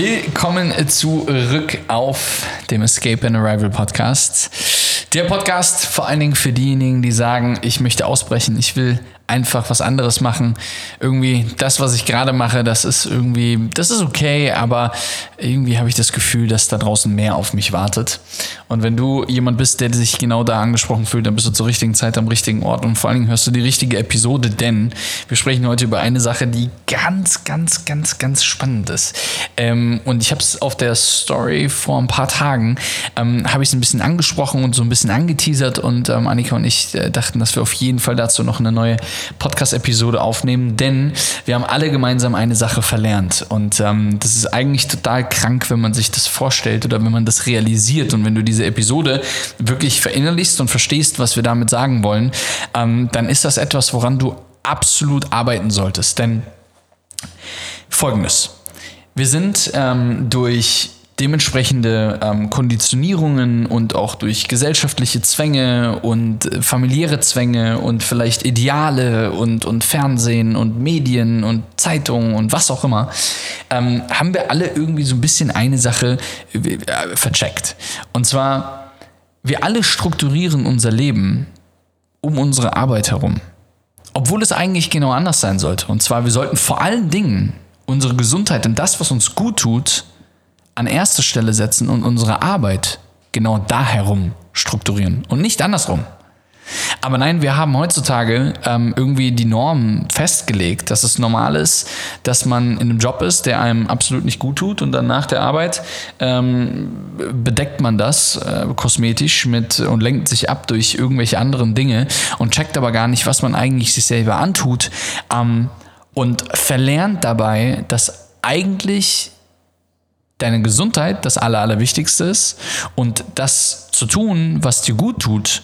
Willkommen zurück auf dem Escape and Arrival Podcast. Der Podcast vor allen Dingen für diejenigen, die sagen, ich möchte ausbrechen, ich will einfach was anderes machen. Irgendwie das, was ich gerade mache, das ist irgendwie, das ist okay, aber irgendwie habe ich das Gefühl, dass da draußen mehr auf mich wartet. Und wenn du jemand bist, der sich genau da angesprochen fühlt, dann bist du zur richtigen Zeit am richtigen Ort und vor allen Dingen hörst du die richtige Episode, denn wir sprechen heute über eine Sache, die ganz, ganz, ganz, ganz spannend ist. Ähm, und ich habe es auf der Story vor ein paar Tagen, ähm, habe ich es ein bisschen angesprochen und so ein bisschen angeteasert und ähm, Annika und ich äh, dachten, dass wir auf jeden Fall dazu noch eine neue Podcast-Episode aufnehmen, denn wir haben alle gemeinsam eine Sache verlernt. Und ähm, das ist eigentlich total krank, wenn man sich das vorstellt oder wenn man das realisiert und wenn du diese Episode wirklich verinnerlichst und verstehst, was wir damit sagen wollen, ähm, dann ist das etwas, woran du absolut arbeiten solltest. Denn folgendes. Wir sind ähm, durch dementsprechende ähm, Konditionierungen und auch durch gesellschaftliche Zwänge und äh, familiäre Zwänge und vielleicht Ideale und, und Fernsehen und Medien und Zeitungen und was auch immer, ähm, haben wir alle irgendwie so ein bisschen eine Sache äh, vercheckt. Und zwar, wir alle strukturieren unser Leben um unsere Arbeit herum. Obwohl es eigentlich genau anders sein sollte. Und zwar, wir sollten vor allen Dingen unsere Gesundheit und das, was uns gut tut, an erste Stelle setzen und unsere Arbeit genau da herum strukturieren und nicht andersrum. Aber nein, wir haben heutzutage ähm, irgendwie die Norm festgelegt, dass es normal ist, dass man in einem Job ist, der einem absolut nicht gut tut und dann nach der Arbeit ähm, bedeckt man das äh, kosmetisch mit und lenkt sich ab durch irgendwelche anderen Dinge und checkt aber gar nicht, was man eigentlich sich selber antut ähm, und verlernt dabei, dass eigentlich deine Gesundheit das Aller, Allerwichtigste ist und das zu tun, was dir gut tut,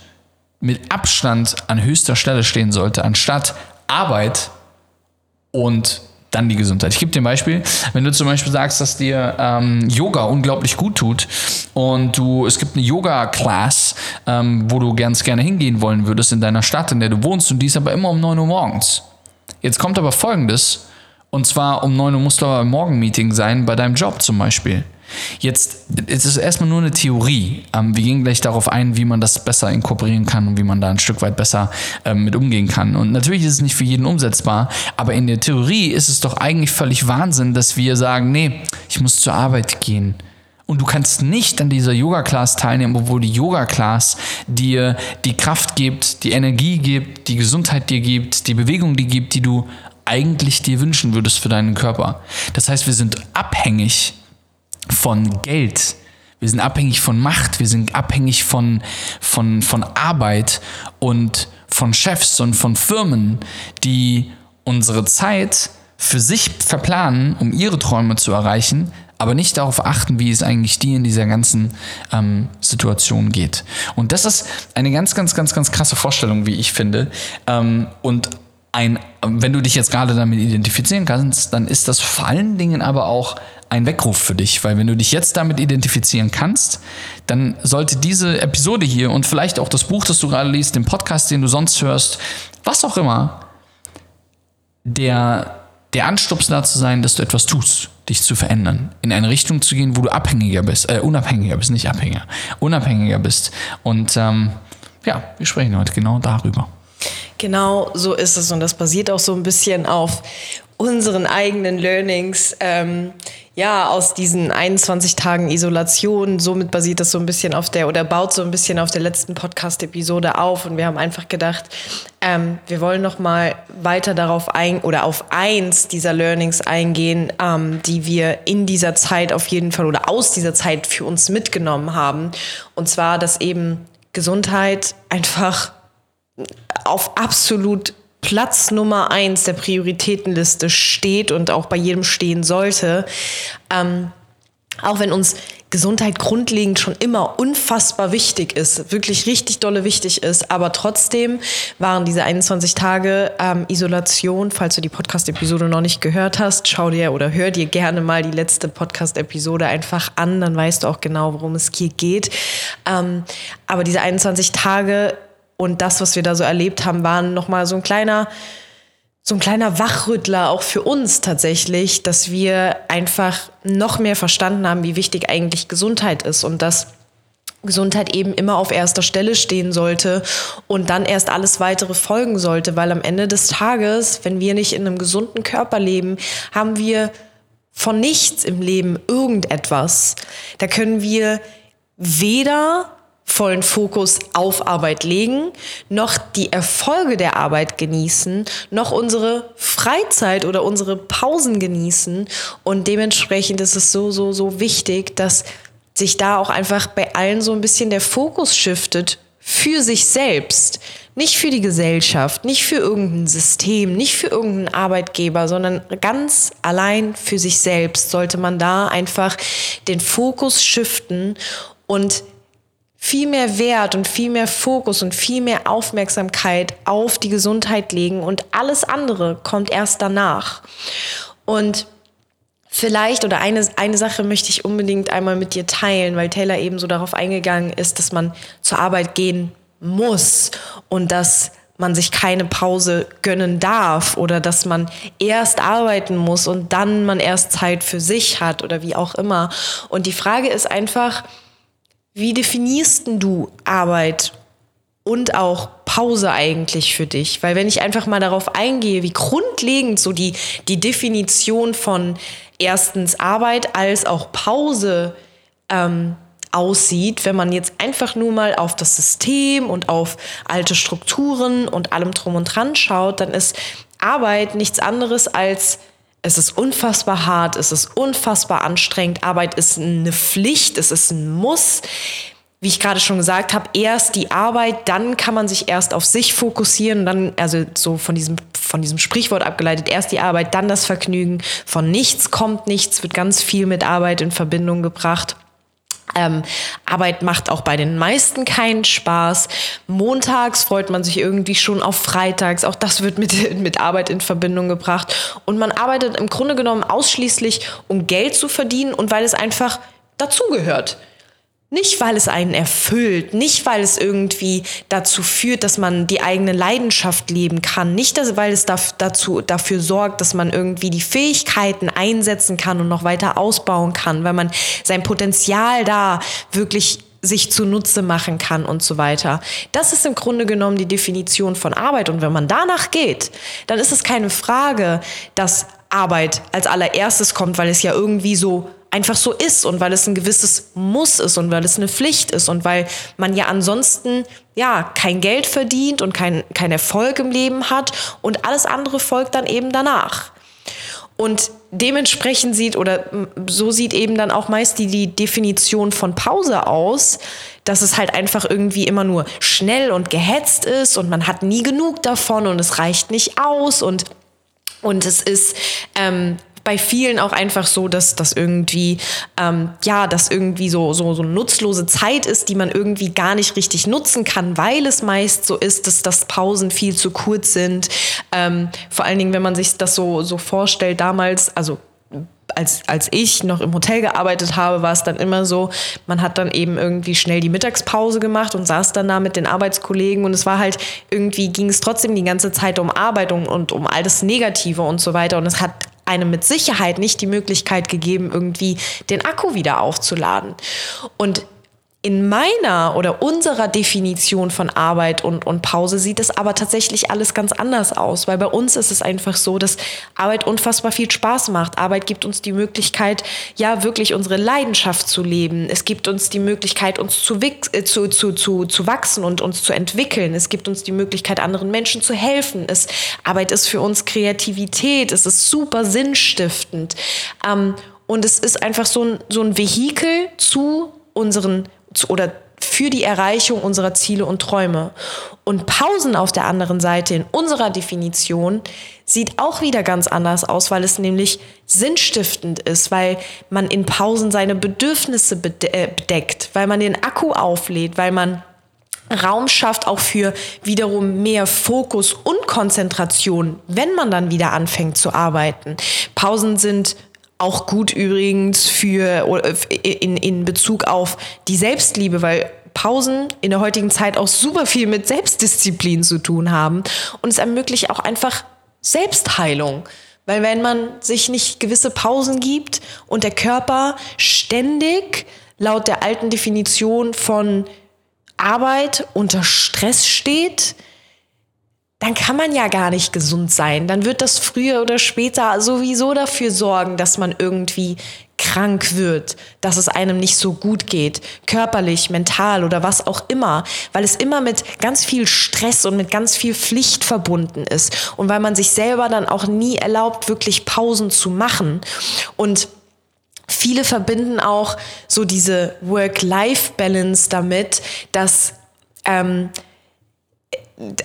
mit Abstand an höchster Stelle stehen sollte, anstatt Arbeit und dann die Gesundheit. Ich gebe dir ein Beispiel. Wenn du zum Beispiel sagst, dass dir ähm, Yoga unglaublich gut tut und du, es gibt eine Yoga-Class, ähm, wo du ganz gerne hingehen wollen würdest in deiner Stadt, in der du wohnst und die ist aber immer um 9 Uhr morgens. Jetzt kommt aber Folgendes, und zwar um 9 Uhr musst du aber im Morgenmeeting sein, bei deinem Job zum Beispiel. Jetzt es ist erstmal nur eine Theorie. Ähm, wir gehen gleich darauf ein, wie man das besser inkorporieren kann und wie man da ein Stück weit besser ähm, mit umgehen kann. Und natürlich ist es nicht für jeden umsetzbar, aber in der Theorie ist es doch eigentlich völlig Wahnsinn, dass wir sagen, nee, ich muss zur Arbeit gehen. Und du kannst nicht an dieser Yoga-Class teilnehmen, obwohl die Yoga-Class dir die Kraft gibt, die Energie gibt, die Gesundheit dir gibt, die Bewegung dir gibt, die du eigentlich dir wünschen würdest für deinen Körper. Das heißt, wir sind abhängig von Geld. Wir sind abhängig von Macht, wir sind abhängig von, von, von Arbeit und von Chefs und von Firmen, die unsere Zeit für sich verplanen, um ihre Träume zu erreichen, aber nicht darauf achten, wie es eigentlich dir in dieser ganzen ähm, Situation geht. Und das ist eine ganz, ganz, ganz, ganz krasse Vorstellung, wie ich finde. Ähm, und ein, wenn du dich jetzt gerade damit identifizieren kannst, dann ist das vor allen Dingen aber auch ein Weckruf für dich, weil wenn du dich jetzt damit identifizieren kannst, dann sollte diese Episode hier und vielleicht auch das Buch, das du gerade liest, den Podcast, den du sonst hörst, was auch immer, der, der Anstups dazu sein, dass du etwas tust, dich zu verändern, in eine Richtung zu gehen, wo du abhängiger bist, äh, unabhängiger bist, nicht abhängiger, unabhängiger bist. Und ähm, ja, wir sprechen heute genau darüber. Genau so ist es und das basiert auch so ein bisschen auf unseren eigenen Learnings. Ähm, ja, aus diesen 21 Tagen Isolation. Somit basiert das so ein bisschen auf der oder baut so ein bisschen auf der letzten Podcast-Episode auf. Und wir haben einfach gedacht, ähm, wir wollen noch mal weiter darauf ein oder auf eins dieser Learnings eingehen, ähm, die wir in dieser Zeit auf jeden Fall oder aus dieser Zeit für uns mitgenommen haben. Und zwar, dass eben Gesundheit einfach auf absolut Platz Nummer eins der Prioritätenliste steht und auch bei jedem stehen sollte. Ähm, auch wenn uns Gesundheit grundlegend schon immer unfassbar wichtig ist, wirklich richtig dolle wichtig ist. Aber trotzdem waren diese 21 Tage ähm, Isolation, falls du die Podcast-Episode noch nicht gehört hast, schau dir oder hör dir gerne mal die letzte Podcast-Episode einfach an, dann weißt du auch genau, worum es hier geht. Ähm, aber diese 21 Tage und das, was wir da so erlebt haben, waren nochmal so ein kleiner so ein kleiner Wachrüttler auch für uns tatsächlich, dass wir einfach noch mehr verstanden haben, wie wichtig eigentlich Gesundheit ist und dass Gesundheit eben immer auf erster Stelle stehen sollte und dann erst alles weitere folgen sollte, weil am Ende des Tages, wenn wir nicht in einem gesunden Körper leben, haben wir von nichts im Leben irgendetwas. Da können wir weder vollen Fokus auf Arbeit legen, noch die Erfolge der Arbeit genießen, noch unsere Freizeit oder unsere Pausen genießen. Und dementsprechend ist es so, so, so wichtig, dass sich da auch einfach bei allen so ein bisschen der Fokus shiftet für sich selbst. Nicht für die Gesellschaft, nicht für irgendein System, nicht für irgendeinen Arbeitgeber, sondern ganz allein für sich selbst sollte man da einfach den Fokus shiften und viel mehr Wert und viel mehr Fokus und viel mehr Aufmerksamkeit auf die Gesundheit legen und alles andere kommt erst danach. Und vielleicht oder eine, eine Sache möchte ich unbedingt einmal mit dir teilen, weil Taylor eben so darauf eingegangen ist, dass man zur Arbeit gehen muss und dass man sich keine Pause gönnen darf oder dass man erst arbeiten muss und dann man erst Zeit für sich hat oder wie auch immer. Und die Frage ist einfach, wie definierst du Arbeit und auch Pause eigentlich für dich? Weil wenn ich einfach mal darauf eingehe, wie grundlegend so die, die Definition von erstens Arbeit als auch Pause ähm, aussieht, wenn man jetzt einfach nur mal auf das System und auf alte Strukturen und allem drum und dran schaut, dann ist Arbeit nichts anderes als es ist unfassbar hart, es ist unfassbar anstrengend. Arbeit ist eine Pflicht, es ist ein Muss. Wie ich gerade schon gesagt habe, erst die Arbeit, dann kann man sich erst auf sich fokussieren dann, also so von diesem, von diesem Sprichwort abgeleitet, erst die Arbeit, dann das Vergnügen. Von nichts kommt nichts, wird ganz viel mit Arbeit in Verbindung gebracht. Ähm, Arbeit macht auch bei den meisten keinen Spaß. Montags freut man sich irgendwie schon auf Freitags. Auch das wird mit, mit Arbeit in Verbindung gebracht. Und man arbeitet im Grunde genommen ausschließlich, um Geld zu verdienen und weil es einfach dazugehört. Nicht, weil es einen erfüllt, nicht, weil es irgendwie dazu führt, dass man die eigene Leidenschaft leben kann, nicht, dass, weil es dazu, dafür sorgt, dass man irgendwie die Fähigkeiten einsetzen kann und noch weiter ausbauen kann, weil man sein Potenzial da wirklich sich zunutze machen kann und so weiter. Das ist im Grunde genommen die Definition von Arbeit. Und wenn man danach geht, dann ist es keine Frage, dass Arbeit als allererstes kommt, weil es ja irgendwie so einfach so ist und weil es ein gewisses Muss ist und weil es eine Pflicht ist und weil man ja ansonsten ja kein Geld verdient und kein, kein Erfolg im Leben hat und alles andere folgt dann eben danach. Und dementsprechend sieht oder so sieht eben dann auch meist die, die Definition von Pause aus, dass es halt einfach irgendwie immer nur schnell und gehetzt ist und man hat nie genug davon und es reicht nicht aus und und es ist ähm, bei vielen auch einfach so, dass das irgendwie, ähm, ja, das irgendwie so, so, so nutzlose Zeit ist, die man irgendwie gar nicht richtig nutzen kann, weil es meist so ist, dass das Pausen viel zu kurz sind. Ähm, vor allen Dingen, wenn man sich das so, so vorstellt, damals, also als, als ich noch im Hotel gearbeitet habe, war es dann immer so, man hat dann eben irgendwie schnell die Mittagspause gemacht und saß dann da mit den Arbeitskollegen und es war halt irgendwie ging es trotzdem die ganze Zeit um Arbeit und, und um all das Negative und so weiter und es hat einem mit Sicherheit nicht die Möglichkeit gegeben, irgendwie den Akku wieder aufzuladen. Und in meiner oder unserer Definition von Arbeit und, und Pause sieht es aber tatsächlich alles ganz anders aus, weil bei uns ist es einfach so, dass Arbeit unfassbar viel Spaß macht. Arbeit gibt uns die Möglichkeit, ja, wirklich unsere Leidenschaft zu leben. Es gibt uns die Möglichkeit, uns zu, äh, zu, zu, zu, zu wachsen und uns zu entwickeln. Es gibt uns die Möglichkeit, anderen Menschen zu helfen. Es, Arbeit ist für uns Kreativität. Es ist super sinnstiftend. Ähm, und es ist einfach so ein, so ein Vehikel zu unseren oder für die Erreichung unserer Ziele und Träume. Und Pausen auf der anderen Seite in unserer Definition sieht auch wieder ganz anders aus, weil es nämlich sinnstiftend ist, weil man in Pausen seine Bedürfnisse äh, bedeckt, weil man den Akku auflädt, weil man Raum schafft auch für wiederum mehr Fokus und Konzentration, wenn man dann wieder anfängt zu arbeiten. Pausen sind auch gut übrigens für in, in Bezug auf die Selbstliebe, weil Pausen in der heutigen Zeit auch super viel mit Selbstdisziplin zu tun haben und es ermöglicht auch einfach Selbstheilung. Weil wenn man sich nicht gewisse Pausen gibt und der Körper ständig laut der alten Definition von Arbeit unter Stress steht, dann kann man ja gar nicht gesund sein. Dann wird das früher oder später sowieso dafür sorgen, dass man irgendwie krank wird, dass es einem nicht so gut geht, körperlich, mental oder was auch immer, weil es immer mit ganz viel Stress und mit ganz viel Pflicht verbunden ist und weil man sich selber dann auch nie erlaubt, wirklich Pausen zu machen. Und Viele verbinden auch so diese Work-Life-Balance damit, dass ähm,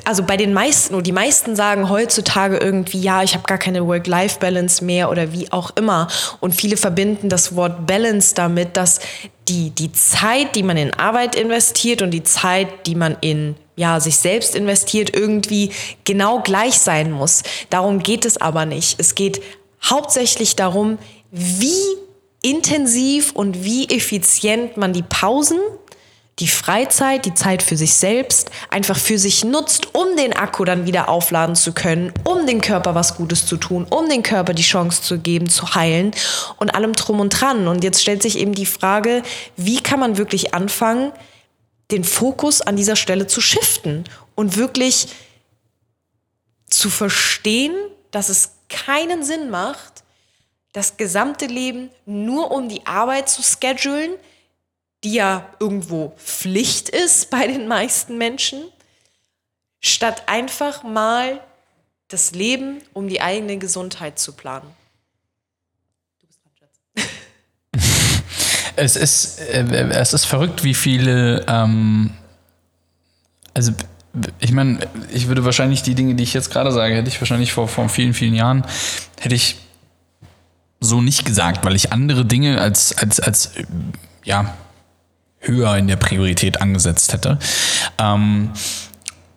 also bei den meisten und die meisten sagen heutzutage irgendwie, ja, ich habe gar keine Work-Life-Balance mehr oder wie auch immer. Und viele verbinden das Wort Balance damit, dass die, die Zeit, die man in Arbeit investiert und die Zeit, die man in ja, sich selbst investiert, irgendwie genau gleich sein muss. Darum geht es aber nicht. Es geht hauptsächlich darum, wie intensiv und wie effizient man die Pausen, die Freizeit, die Zeit für sich selbst einfach für sich nutzt, um den Akku dann wieder aufladen zu können, um den Körper was Gutes zu tun, um den Körper die Chance zu geben, zu heilen und allem drum und dran. Und jetzt stellt sich eben die Frage, wie kann man wirklich anfangen, den Fokus an dieser Stelle zu shiften und wirklich zu verstehen, dass es keinen Sinn macht, das gesamte Leben nur um die Arbeit zu schedulen, die ja irgendwo Pflicht ist bei den meisten Menschen, statt einfach mal das Leben um die eigene Gesundheit zu planen. Du bist dran, Schatz. es, ist, äh, es ist verrückt, wie viele, ähm, also ich meine, ich würde wahrscheinlich die Dinge, die ich jetzt gerade sage, hätte ich wahrscheinlich vor, vor vielen, vielen Jahren, hätte ich so nicht gesagt, weil ich andere Dinge als, als, als ja, höher in der Priorität angesetzt hätte. Ähm,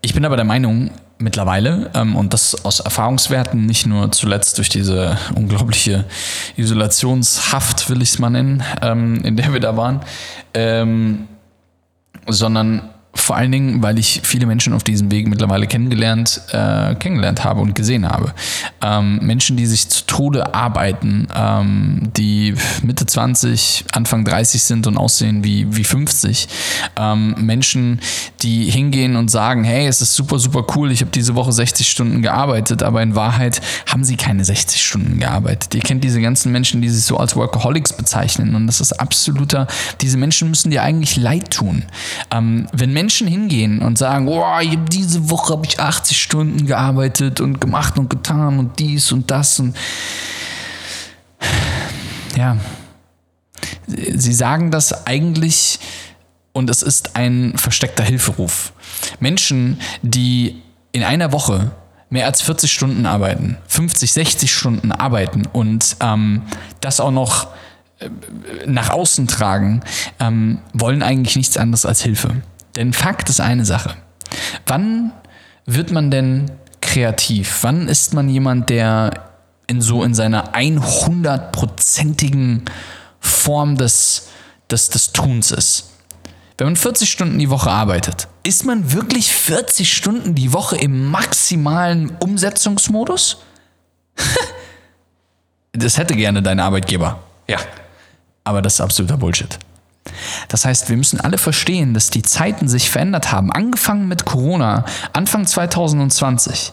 ich bin aber der Meinung, mittlerweile, ähm, und das aus Erfahrungswerten, nicht nur zuletzt durch diese unglaubliche Isolationshaft, will ich es mal nennen, ähm, in der wir da waren, ähm, sondern vor allen Dingen, weil ich viele Menschen auf diesem Weg mittlerweile kennengelernt, äh, kennengelernt habe und gesehen habe. Ähm, Menschen, die sich zu Tode arbeiten, ähm, die Mitte 20, Anfang 30 sind und aussehen wie, wie 50. Ähm, Menschen, die hingehen und sagen, hey, es ist super, super cool, ich habe diese Woche 60 Stunden gearbeitet, aber in Wahrheit haben sie keine 60 Stunden gearbeitet. Ihr kennt diese ganzen Menschen, die sich so als Workaholics bezeichnen und das ist absoluter, diese Menschen müssen dir eigentlich leid tun. Ähm, wenn Menschen Menschen hingehen und sagen, oh, diese Woche habe ich 80 Stunden gearbeitet und gemacht und getan und dies und das und ja, sie sagen das eigentlich und es ist ein versteckter Hilferuf. Menschen, die in einer Woche mehr als 40 Stunden arbeiten, 50, 60 Stunden arbeiten und ähm, das auch noch äh, nach außen tragen, ähm, wollen eigentlich nichts anderes als Hilfe. Denn Fakt ist eine Sache. Wann wird man denn kreativ? Wann ist man jemand, der in so in seiner 100%igen Form des, des, des Tuns ist? Wenn man 40 Stunden die Woche arbeitet, ist man wirklich 40 Stunden die Woche im maximalen Umsetzungsmodus? das hätte gerne dein Arbeitgeber. Ja. Aber das ist absoluter Bullshit. Das heißt, wir müssen alle verstehen, dass die Zeiten sich verändert haben. Angefangen mit Corona, Anfang 2020.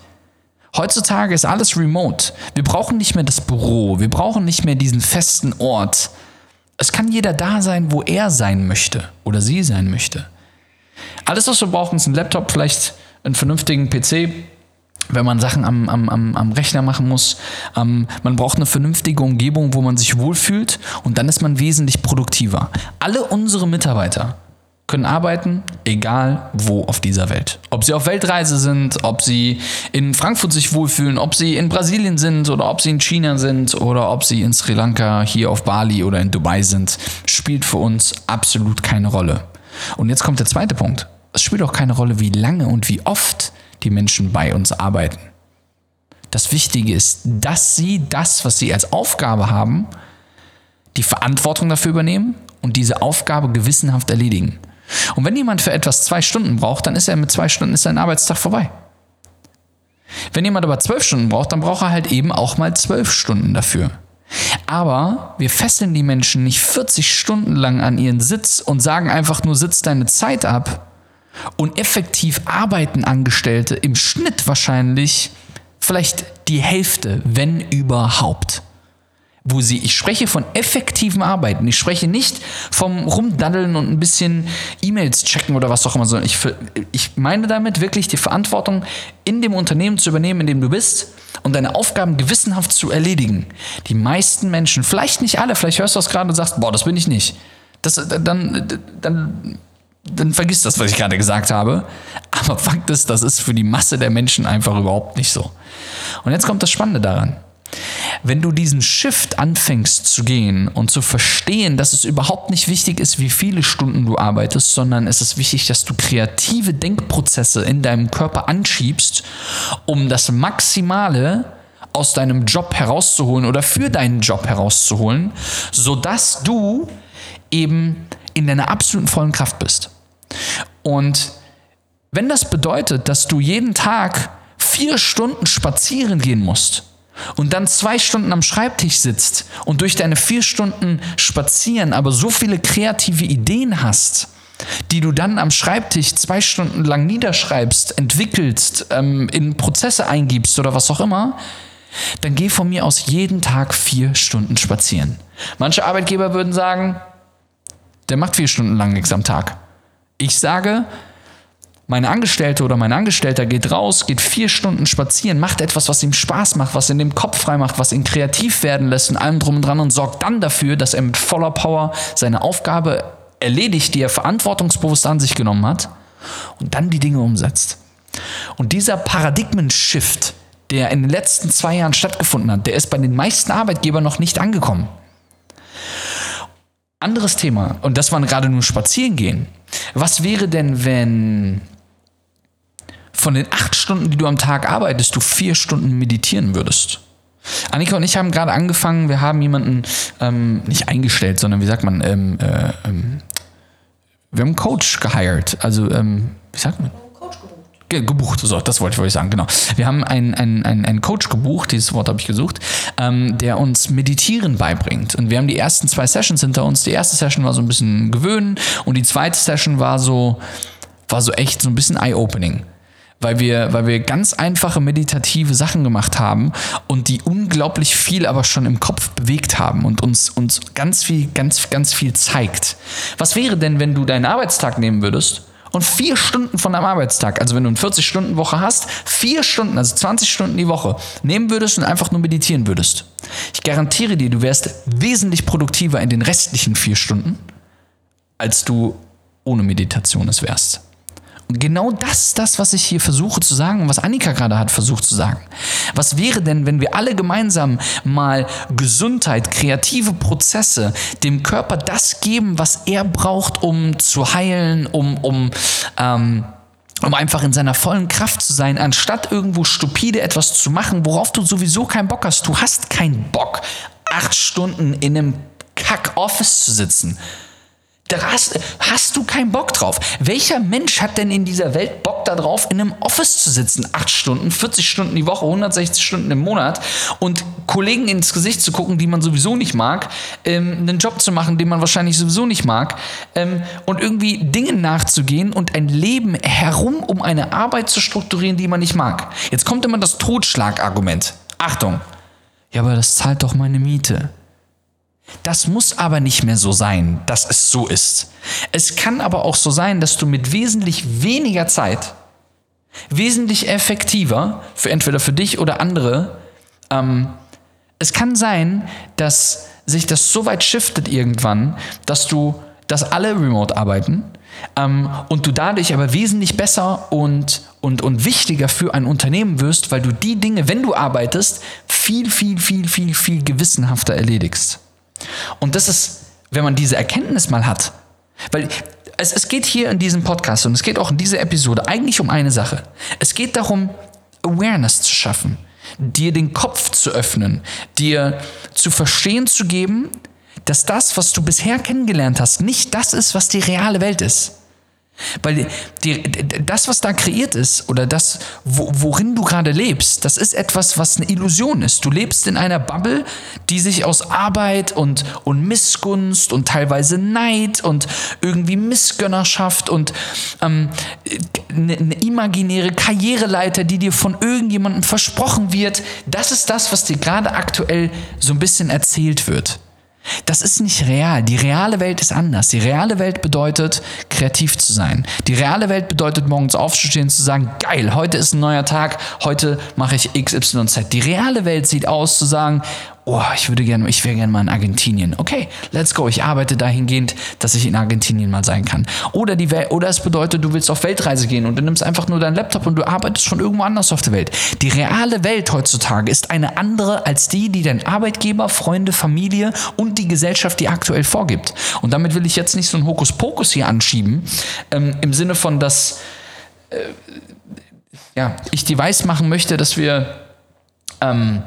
Heutzutage ist alles remote. Wir brauchen nicht mehr das Büro. Wir brauchen nicht mehr diesen festen Ort. Es kann jeder da sein, wo er sein möchte oder sie sein möchte. Alles, was wir brauchen, ist ein Laptop, vielleicht einen vernünftigen PC, wenn man Sachen am, am, am, am Rechner machen muss. Ähm, man braucht eine vernünftige Umgebung, wo man sich wohlfühlt und dann ist man wesentlich produktiver. Alle unsere Mitarbeiter können arbeiten, egal wo auf dieser Welt. Ob sie auf Weltreise sind, ob sie in Frankfurt sich wohlfühlen, ob sie in Brasilien sind oder ob sie in China sind oder ob sie in Sri Lanka, hier auf Bali oder in Dubai sind, spielt für uns absolut keine Rolle. Und jetzt kommt der zweite Punkt. Es spielt auch keine Rolle, wie lange und wie oft die Menschen bei uns arbeiten. Das Wichtige ist, dass sie das, was sie als Aufgabe haben, die Verantwortung dafür übernehmen und diese Aufgabe gewissenhaft erledigen. Und wenn jemand für etwas zwei Stunden braucht, dann ist er mit zwei Stunden ist sein Arbeitstag vorbei. Wenn jemand aber zwölf Stunden braucht, dann braucht er halt eben auch mal zwölf Stunden dafür. Aber wir fesseln die Menschen nicht 40 Stunden lang an ihren Sitz und sagen einfach nur, sitz deine Zeit ab. Und effektiv arbeiten Angestellte im Schnitt wahrscheinlich vielleicht die Hälfte, wenn überhaupt wo sie, ich spreche von effektivem Arbeiten. Ich spreche nicht vom Rumdaddeln und ein bisschen E-Mails checken oder was auch immer, sondern ich, ich meine damit wirklich die Verantwortung in dem Unternehmen zu übernehmen, in dem du bist und deine Aufgaben gewissenhaft zu erledigen. Die meisten Menschen, vielleicht nicht alle, vielleicht hörst du das gerade und sagst, boah, das bin ich nicht. Das, dann, dann, dann vergiss das, was ich gerade gesagt habe. Aber Fakt ist, das ist für die Masse der Menschen einfach überhaupt nicht so. Und jetzt kommt das Spannende daran. Wenn du diesen Shift anfängst zu gehen und zu verstehen, dass es überhaupt nicht wichtig ist, wie viele Stunden du arbeitest, sondern es ist wichtig, dass du kreative Denkprozesse in deinem Körper anschiebst, um das Maximale aus deinem Job herauszuholen oder für deinen Job herauszuholen, sodass du eben in deiner absoluten vollen Kraft bist. Und wenn das bedeutet, dass du jeden Tag vier Stunden spazieren gehen musst, und dann zwei Stunden am Schreibtisch sitzt und durch deine vier Stunden spazieren aber so viele kreative Ideen hast, die du dann am Schreibtisch zwei Stunden lang niederschreibst, entwickelst, ähm, in Prozesse eingibst oder was auch immer, dann geh von mir aus jeden Tag vier Stunden spazieren. Manche Arbeitgeber würden sagen, der macht vier Stunden lang nichts am Tag. Ich sage, meine Angestellte oder mein Angestellter geht raus, geht vier Stunden spazieren, macht etwas, was ihm Spaß macht, was in dem Kopf frei macht, was ihn kreativ werden lässt und allem drum und dran und sorgt dann dafür, dass er mit voller Power seine Aufgabe erledigt, die er verantwortungsbewusst an sich genommen hat und dann die Dinge umsetzt. Und dieser Paradigmen-Shift, der in den letzten zwei Jahren stattgefunden hat, der ist bei den meisten Arbeitgebern noch nicht angekommen. Anderes Thema, und das waren gerade nur spazieren gehen. Was wäre denn, wenn von den acht Stunden, die du am Tag arbeitest, du vier Stunden meditieren würdest. Annika und ich haben gerade angefangen, wir haben jemanden ähm, nicht eingestellt, sondern wie sagt man, ähm, äh, ähm, wir haben einen Coach gehired. Also, ähm, wie sagt man? Gebucht, so, das wollte ich sagen, genau. Wir haben einen, einen, einen Coach gebucht, dieses Wort habe ich gesucht, ähm, der uns Meditieren beibringt. Und wir haben die ersten zwei Sessions hinter uns. Die erste Session war so ein bisschen gewöhnen und die zweite Session war so, war so echt so ein bisschen eye-opening weil wir, weil wir ganz einfache meditative Sachen gemacht haben und die unglaublich viel aber schon im Kopf bewegt haben und uns, uns ganz viel, ganz, ganz viel zeigt. Was wäre denn, wenn du deinen Arbeitstag nehmen würdest und vier Stunden von deinem Arbeitstag, also wenn du eine 40-Stunden-Woche hast, vier Stunden, also 20 Stunden die Woche, nehmen würdest und einfach nur meditieren würdest. Ich garantiere dir, du wärst wesentlich produktiver in den restlichen vier Stunden, als du ohne Meditation es wärst. Genau das ist das, was ich hier versuche zu sagen und was Annika gerade hat versucht zu sagen. Was wäre denn, wenn wir alle gemeinsam mal Gesundheit, kreative Prozesse, dem Körper das geben, was er braucht, um zu heilen, um, um, ähm, um einfach in seiner vollen Kraft zu sein, anstatt irgendwo stupide etwas zu machen, worauf du sowieso keinen Bock hast. Du hast keinen Bock, acht Stunden in einem Kack-Office zu sitzen. Da hast, hast du keinen Bock drauf. Welcher Mensch hat denn in dieser Welt Bock darauf, in einem Office zu sitzen? Acht Stunden, 40 Stunden die Woche, 160 Stunden im Monat und Kollegen ins Gesicht zu gucken, die man sowieso nicht mag, ähm, einen Job zu machen, den man wahrscheinlich sowieso nicht mag ähm, und irgendwie Dingen nachzugehen und ein Leben herum um eine Arbeit zu strukturieren, die man nicht mag. Jetzt kommt immer das Totschlagargument. Achtung. Ja, aber das zahlt doch meine Miete. Das muss aber nicht mehr so sein, dass es so ist. Es kann aber auch so sein, dass du mit wesentlich weniger Zeit, wesentlich effektiver, für entweder für dich oder andere, ähm, es kann sein, dass sich das so weit shiftet irgendwann, dass du, dass alle remote arbeiten, ähm, und du dadurch aber wesentlich besser und, und, und wichtiger für ein Unternehmen wirst, weil du die Dinge, wenn du arbeitest, viel, viel, viel, viel, viel gewissenhafter erledigst. Und das ist, wenn man diese Erkenntnis mal hat, weil es, es geht hier in diesem Podcast und es geht auch in dieser Episode eigentlich um eine Sache. Es geht darum, Awareness zu schaffen, dir den Kopf zu öffnen, dir zu verstehen zu geben, dass das, was du bisher kennengelernt hast, nicht das ist, was die reale Welt ist. Weil die, das, was da kreiert ist oder das, wo, worin du gerade lebst, das ist etwas, was eine Illusion ist. Du lebst in einer Bubble, die sich aus Arbeit und, und Missgunst und teilweise Neid und irgendwie Missgönnerschaft und ähm, eine, eine imaginäre Karriereleiter, die dir von irgendjemandem versprochen wird, das ist das, was dir gerade aktuell so ein bisschen erzählt wird. Das ist nicht real. Die reale Welt ist anders. Die reale Welt bedeutet, kreativ zu sein. Die reale Welt bedeutet, morgens aufzustehen und zu sagen, geil, heute ist ein neuer Tag, heute mache ich XYZ. Die reale Welt sieht aus, zu sagen, oh, ich würde gerne, ich wäre gerne mal in Argentinien. Okay, let's go. Ich arbeite dahingehend, dass ich in Argentinien mal sein kann. Oder die Welt, oder es bedeutet, du willst auf Weltreise gehen und du nimmst einfach nur deinen Laptop und du arbeitest schon irgendwo anders auf der Welt. Die reale Welt heutzutage ist eine andere als die, die dein Arbeitgeber, Freunde, Familie und die Gesellschaft die aktuell vorgibt. Und damit will ich jetzt nicht so ein Hokuspokus hier anschieben, ähm, im Sinne von, dass äh, ja, ich die weiß machen möchte, dass wir ähm,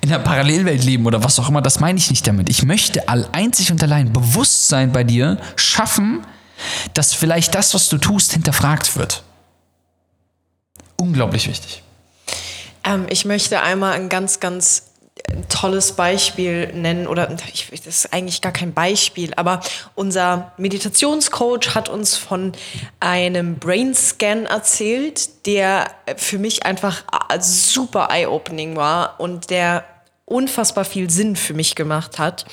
in der Parallelwelt leben oder was auch immer, das meine ich nicht damit. Ich möchte all einzig und allein Bewusstsein bei dir schaffen, dass vielleicht das, was du tust, hinterfragt wird. Unglaublich wichtig. Ähm, ich möchte einmal ein ganz, ganz tolles Beispiel nennen oder ich, das ist eigentlich gar kein Beispiel, aber unser Meditationscoach hat uns von einem Brain Scan erzählt, der für mich einfach super eye-opening war und der unfassbar viel Sinn für mich gemacht hat.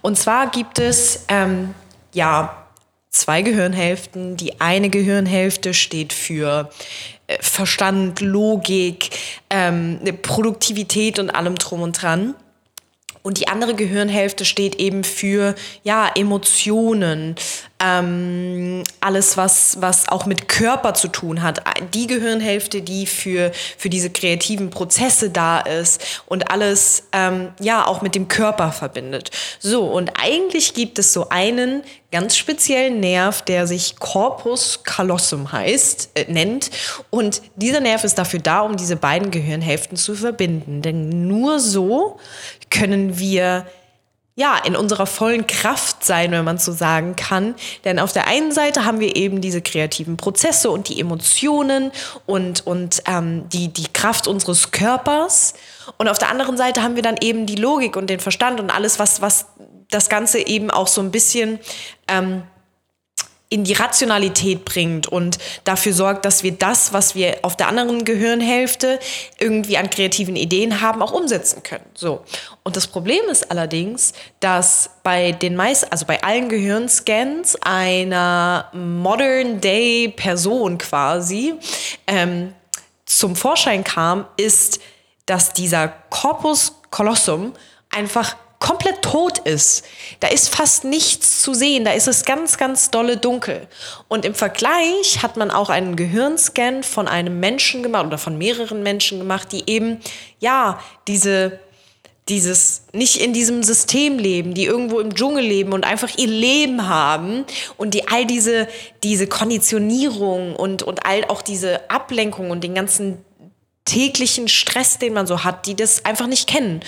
Und zwar gibt es ähm, ja zwei Gehirnhälften. Die eine Gehirnhälfte steht für Verstand, Logik, ähm, Produktivität und allem drum und dran. Und die andere Gehirnhälfte steht eben für ja Emotionen, ähm, alles was was auch mit Körper zu tun hat. Die Gehirnhälfte, die für für diese kreativen Prozesse da ist und alles ähm, ja auch mit dem Körper verbindet. So und eigentlich gibt es so einen ganz speziellen Nerv, der sich Corpus callosum heißt, äh, nennt. Und dieser Nerv ist dafür da, um diese beiden Gehirnhälften zu verbinden. Denn nur so können wir ja, in unserer vollen Kraft sein, wenn man so sagen kann. Denn auf der einen Seite haben wir eben diese kreativen Prozesse und die Emotionen und, und ähm, die, die Kraft unseres Körpers. Und auf der anderen Seite haben wir dann eben die Logik und den Verstand und alles, was, was das Ganze eben auch so ein bisschen ähm, in die Rationalität bringt und dafür sorgt, dass wir das, was wir auf der anderen Gehirnhälfte irgendwie an kreativen Ideen haben, auch umsetzen können. So. Und das Problem ist allerdings, dass bei den meisten, also bei allen Gehirnscans einer Modern Day Person quasi ähm, zum Vorschein kam, ist, dass dieser Corpus colossum einfach komplett tot ist. Da ist fast nichts zu sehen. Da ist es ganz, ganz dolle dunkel. Und im Vergleich hat man auch einen Gehirnscan von einem Menschen gemacht oder von mehreren Menschen gemacht, die eben, ja, diese, dieses nicht in diesem System leben, die irgendwo im Dschungel leben und einfach ihr Leben haben und die all diese, diese Konditionierung und, und all auch diese Ablenkung und den ganzen täglichen Stress, den man so hat, die das einfach nicht kennen.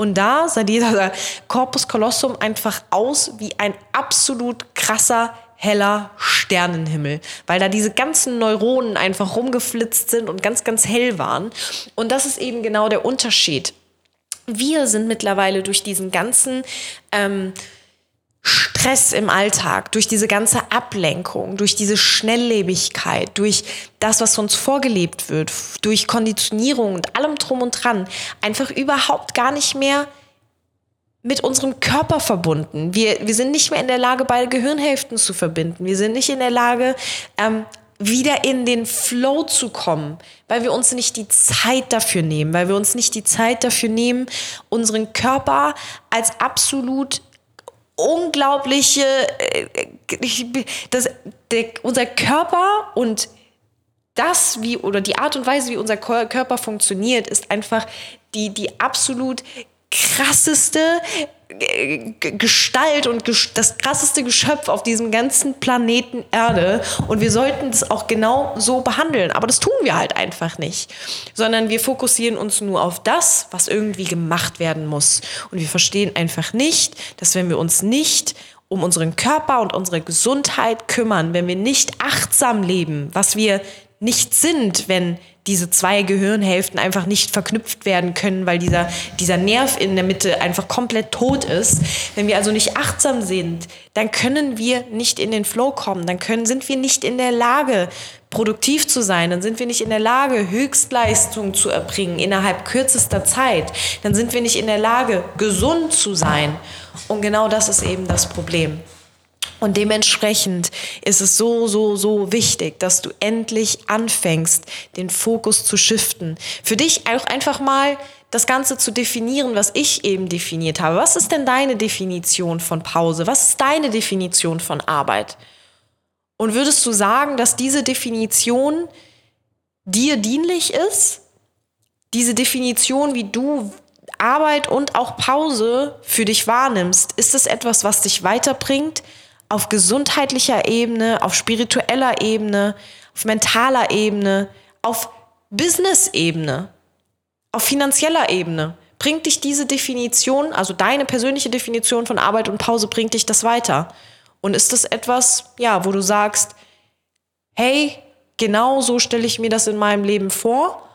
Und da sah dieser Corpus Colossum einfach aus wie ein absolut krasser heller Sternenhimmel, weil da diese ganzen Neuronen einfach rumgeflitzt sind und ganz, ganz hell waren. Und das ist eben genau der Unterschied. Wir sind mittlerweile durch diesen ganzen ähm, Stress im Alltag, durch diese ganze Ablenkung, durch diese Schnelllebigkeit, durch das, was uns vorgelebt wird, durch Konditionierung und allem drum und dran, einfach überhaupt gar nicht mehr mit unserem Körper verbunden. Wir, wir sind nicht mehr in der Lage, beide Gehirnhälften zu verbinden. Wir sind nicht in der Lage, ähm, wieder in den Flow zu kommen, weil wir uns nicht die Zeit dafür nehmen, weil wir uns nicht die Zeit dafür nehmen, unseren Körper als absolut unglaubliche, äh, das, der, unser Körper und das, wie, oder die Art und Weise, wie unser Körper funktioniert, ist einfach die, die absolut krasseste Gestalt und das krasseste Geschöpf auf diesem ganzen Planeten Erde. Und wir sollten es auch genau so behandeln. Aber das tun wir halt einfach nicht. Sondern wir fokussieren uns nur auf das, was irgendwie gemacht werden muss. Und wir verstehen einfach nicht, dass wenn wir uns nicht um unseren Körper und unsere Gesundheit kümmern, wenn wir nicht achtsam leben, was wir nicht sind, wenn diese zwei Gehirnhälften einfach nicht verknüpft werden können, weil dieser, dieser Nerv in der Mitte einfach komplett tot ist. Wenn wir also nicht achtsam sind, dann können wir nicht in den Flow kommen, dann können, sind wir nicht in der Lage, produktiv zu sein, dann sind wir nicht in der Lage, Höchstleistung zu erbringen innerhalb kürzester Zeit, dann sind wir nicht in der Lage, gesund zu sein. Und genau das ist eben das Problem. Und dementsprechend ist es so, so, so wichtig, dass du endlich anfängst, den Fokus zu shiften. Für dich auch einfach mal das Ganze zu definieren, was ich eben definiert habe. Was ist denn deine Definition von Pause? Was ist deine Definition von Arbeit? Und würdest du sagen, dass diese Definition dir dienlich ist? Diese Definition, wie du Arbeit und auch Pause für dich wahrnimmst, ist es etwas, was dich weiterbringt? Auf gesundheitlicher Ebene, auf spiritueller Ebene, auf mentaler Ebene, auf Business-Ebene, auf finanzieller Ebene. Bringt dich diese Definition, also deine persönliche Definition von Arbeit und Pause, bringt dich das weiter? Und ist das etwas, ja, wo du sagst, hey, genau so stelle ich mir das in meinem Leben vor?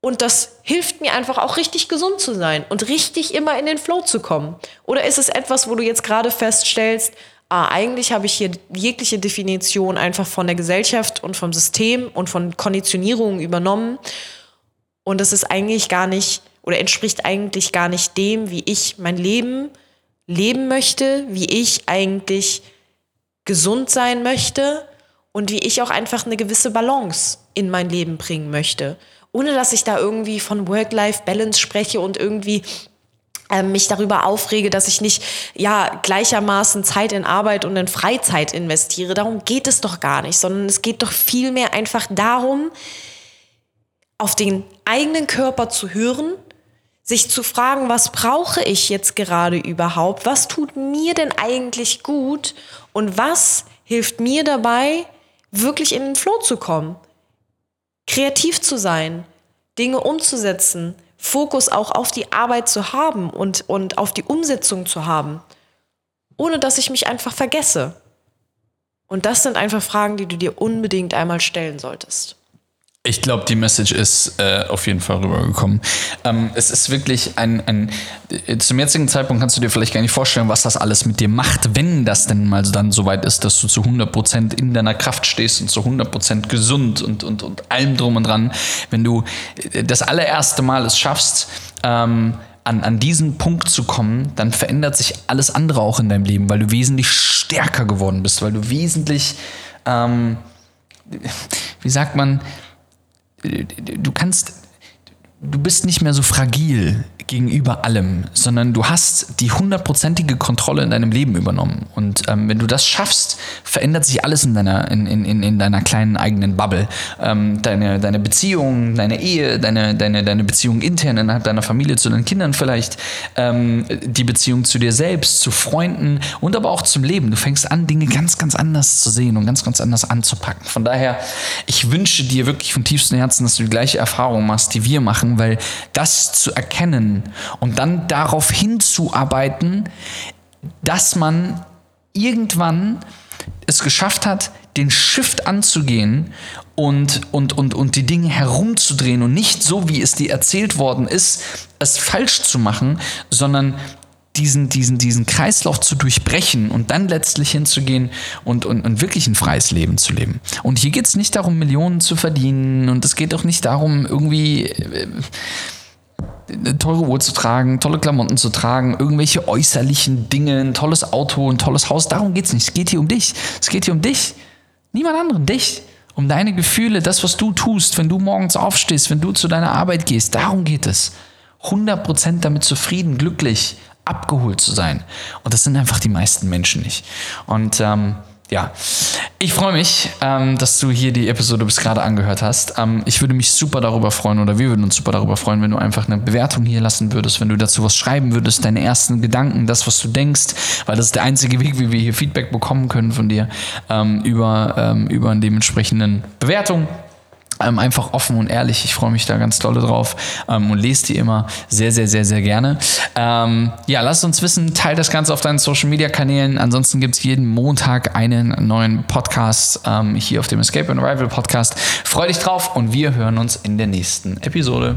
Und das hilft mir einfach auch richtig gesund zu sein und richtig immer in den Flow zu kommen. Oder ist es etwas, wo du jetzt gerade feststellst, ah, eigentlich habe ich hier jegliche Definition einfach von der Gesellschaft und vom System und von Konditionierungen übernommen. Und das ist eigentlich gar nicht oder entspricht eigentlich gar nicht dem, wie ich mein Leben leben möchte, wie ich eigentlich gesund sein möchte und wie ich auch einfach eine gewisse Balance in mein Leben bringen möchte ohne dass ich da irgendwie von Work-Life-Balance spreche und irgendwie ähm, mich darüber aufrege, dass ich nicht ja gleichermaßen Zeit in Arbeit und in Freizeit investiere. Darum geht es doch gar nicht, sondern es geht doch vielmehr einfach darum, auf den eigenen Körper zu hören, sich zu fragen, was brauche ich jetzt gerade überhaupt? Was tut mir denn eigentlich gut? Und was hilft mir dabei, wirklich in den Flow zu kommen? Kreativ zu sein, Dinge umzusetzen, Fokus auch auf die Arbeit zu haben und, und auf die Umsetzung zu haben, ohne dass ich mich einfach vergesse. Und das sind einfach Fragen, die du dir unbedingt einmal stellen solltest. Ich glaube, die Message ist äh, auf jeden Fall rübergekommen. Ähm, es ist wirklich ein, ein, zum jetzigen Zeitpunkt kannst du dir vielleicht gar nicht vorstellen, was das alles mit dir macht, wenn das denn mal dann so weit ist, dass du zu 100% in deiner Kraft stehst und zu 100% gesund und, und, und allem drum und dran. Wenn du das allererste Mal es schaffst, ähm, an, an diesen Punkt zu kommen, dann verändert sich alles andere auch in deinem Leben, weil du wesentlich stärker geworden bist, weil du wesentlich, ähm, wie sagt man, du kannst, du bist nicht mehr so fragil gegenüber allem, sondern du hast die hundertprozentige Kontrolle in deinem Leben übernommen. Und ähm, wenn du das schaffst, verändert sich alles in deiner, in, in, in deiner kleinen eigenen Bubble. Ähm, deine, deine Beziehung, deine Ehe, deine, deine, deine Beziehung intern innerhalb deiner Familie zu deinen Kindern vielleicht, ähm, die Beziehung zu dir selbst, zu Freunden und aber auch zum Leben. Du fängst an, Dinge ganz, ganz anders zu sehen und ganz, ganz anders anzupacken. Von daher, ich wünsche dir wirklich von tiefstem Herzen, dass du die gleiche Erfahrung machst, die wir machen, weil das zu erkennen, und dann darauf hinzuarbeiten, dass man irgendwann es geschafft hat, den Shift anzugehen und, und, und, und die Dinge herumzudrehen und nicht so, wie es dir erzählt worden ist, es falsch zu machen, sondern diesen, diesen, diesen Kreislauf zu durchbrechen und dann letztlich hinzugehen und, und, und wirklich ein freies Leben zu leben. Und hier geht es nicht darum, Millionen zu verdienen und es geht auch nicht darum, irgendwie. Äh, eine teure Uhr zu tragen, tolle Klamotten zu tragen, irgendwelche äußerlichen Dinge, ein tolles Auto, ein tolles Haus. Darum geht es nicht. Es geht hier um dich. Es geht hier um dich. Niemand anderen, dich. Um deine Gefühle, das, was du tust, wenn du morgens aufstehst, wenn du zu deiner Arbeit gehst. Darum geht es. 100% damit zufrieden, glücklich, abgeholt zu sein. Und das sind einfach die meisten Menschen nicht. Und ähm, ja, ich freue mich, ähm, dass du hier die Episode bis gerade angehört hast. Ähm, ich würde mich super darüber freuen oder wir würden uns super darüber freuen, wenn du einfach eine Bewertung hier lassen würdest, wenn du dazu was schreiben würdest, deine ersten Gedanken, das, was du denkst, weil das ist der einzige Weg, wie wir hier Feedback bekommen können von dir ähm, über, ähm, über eine dementsprechenden Bewertung ähm, einfach offen und ehrlich. Ich freue mich da ganz dolle drauf ähm, und lese die immer sehr, sehr, sehr, sehr gerne. Ähm, ja, lass uns wissen, teile das Ganze auf deinen Social Media Kanälen. Ansonsten gibt es jeden Montag einen neuen Podcast ähm, hier auf dem Escape and Arrival Podcast. Freu dich drauf und wir hören uns in der nächsten Episode.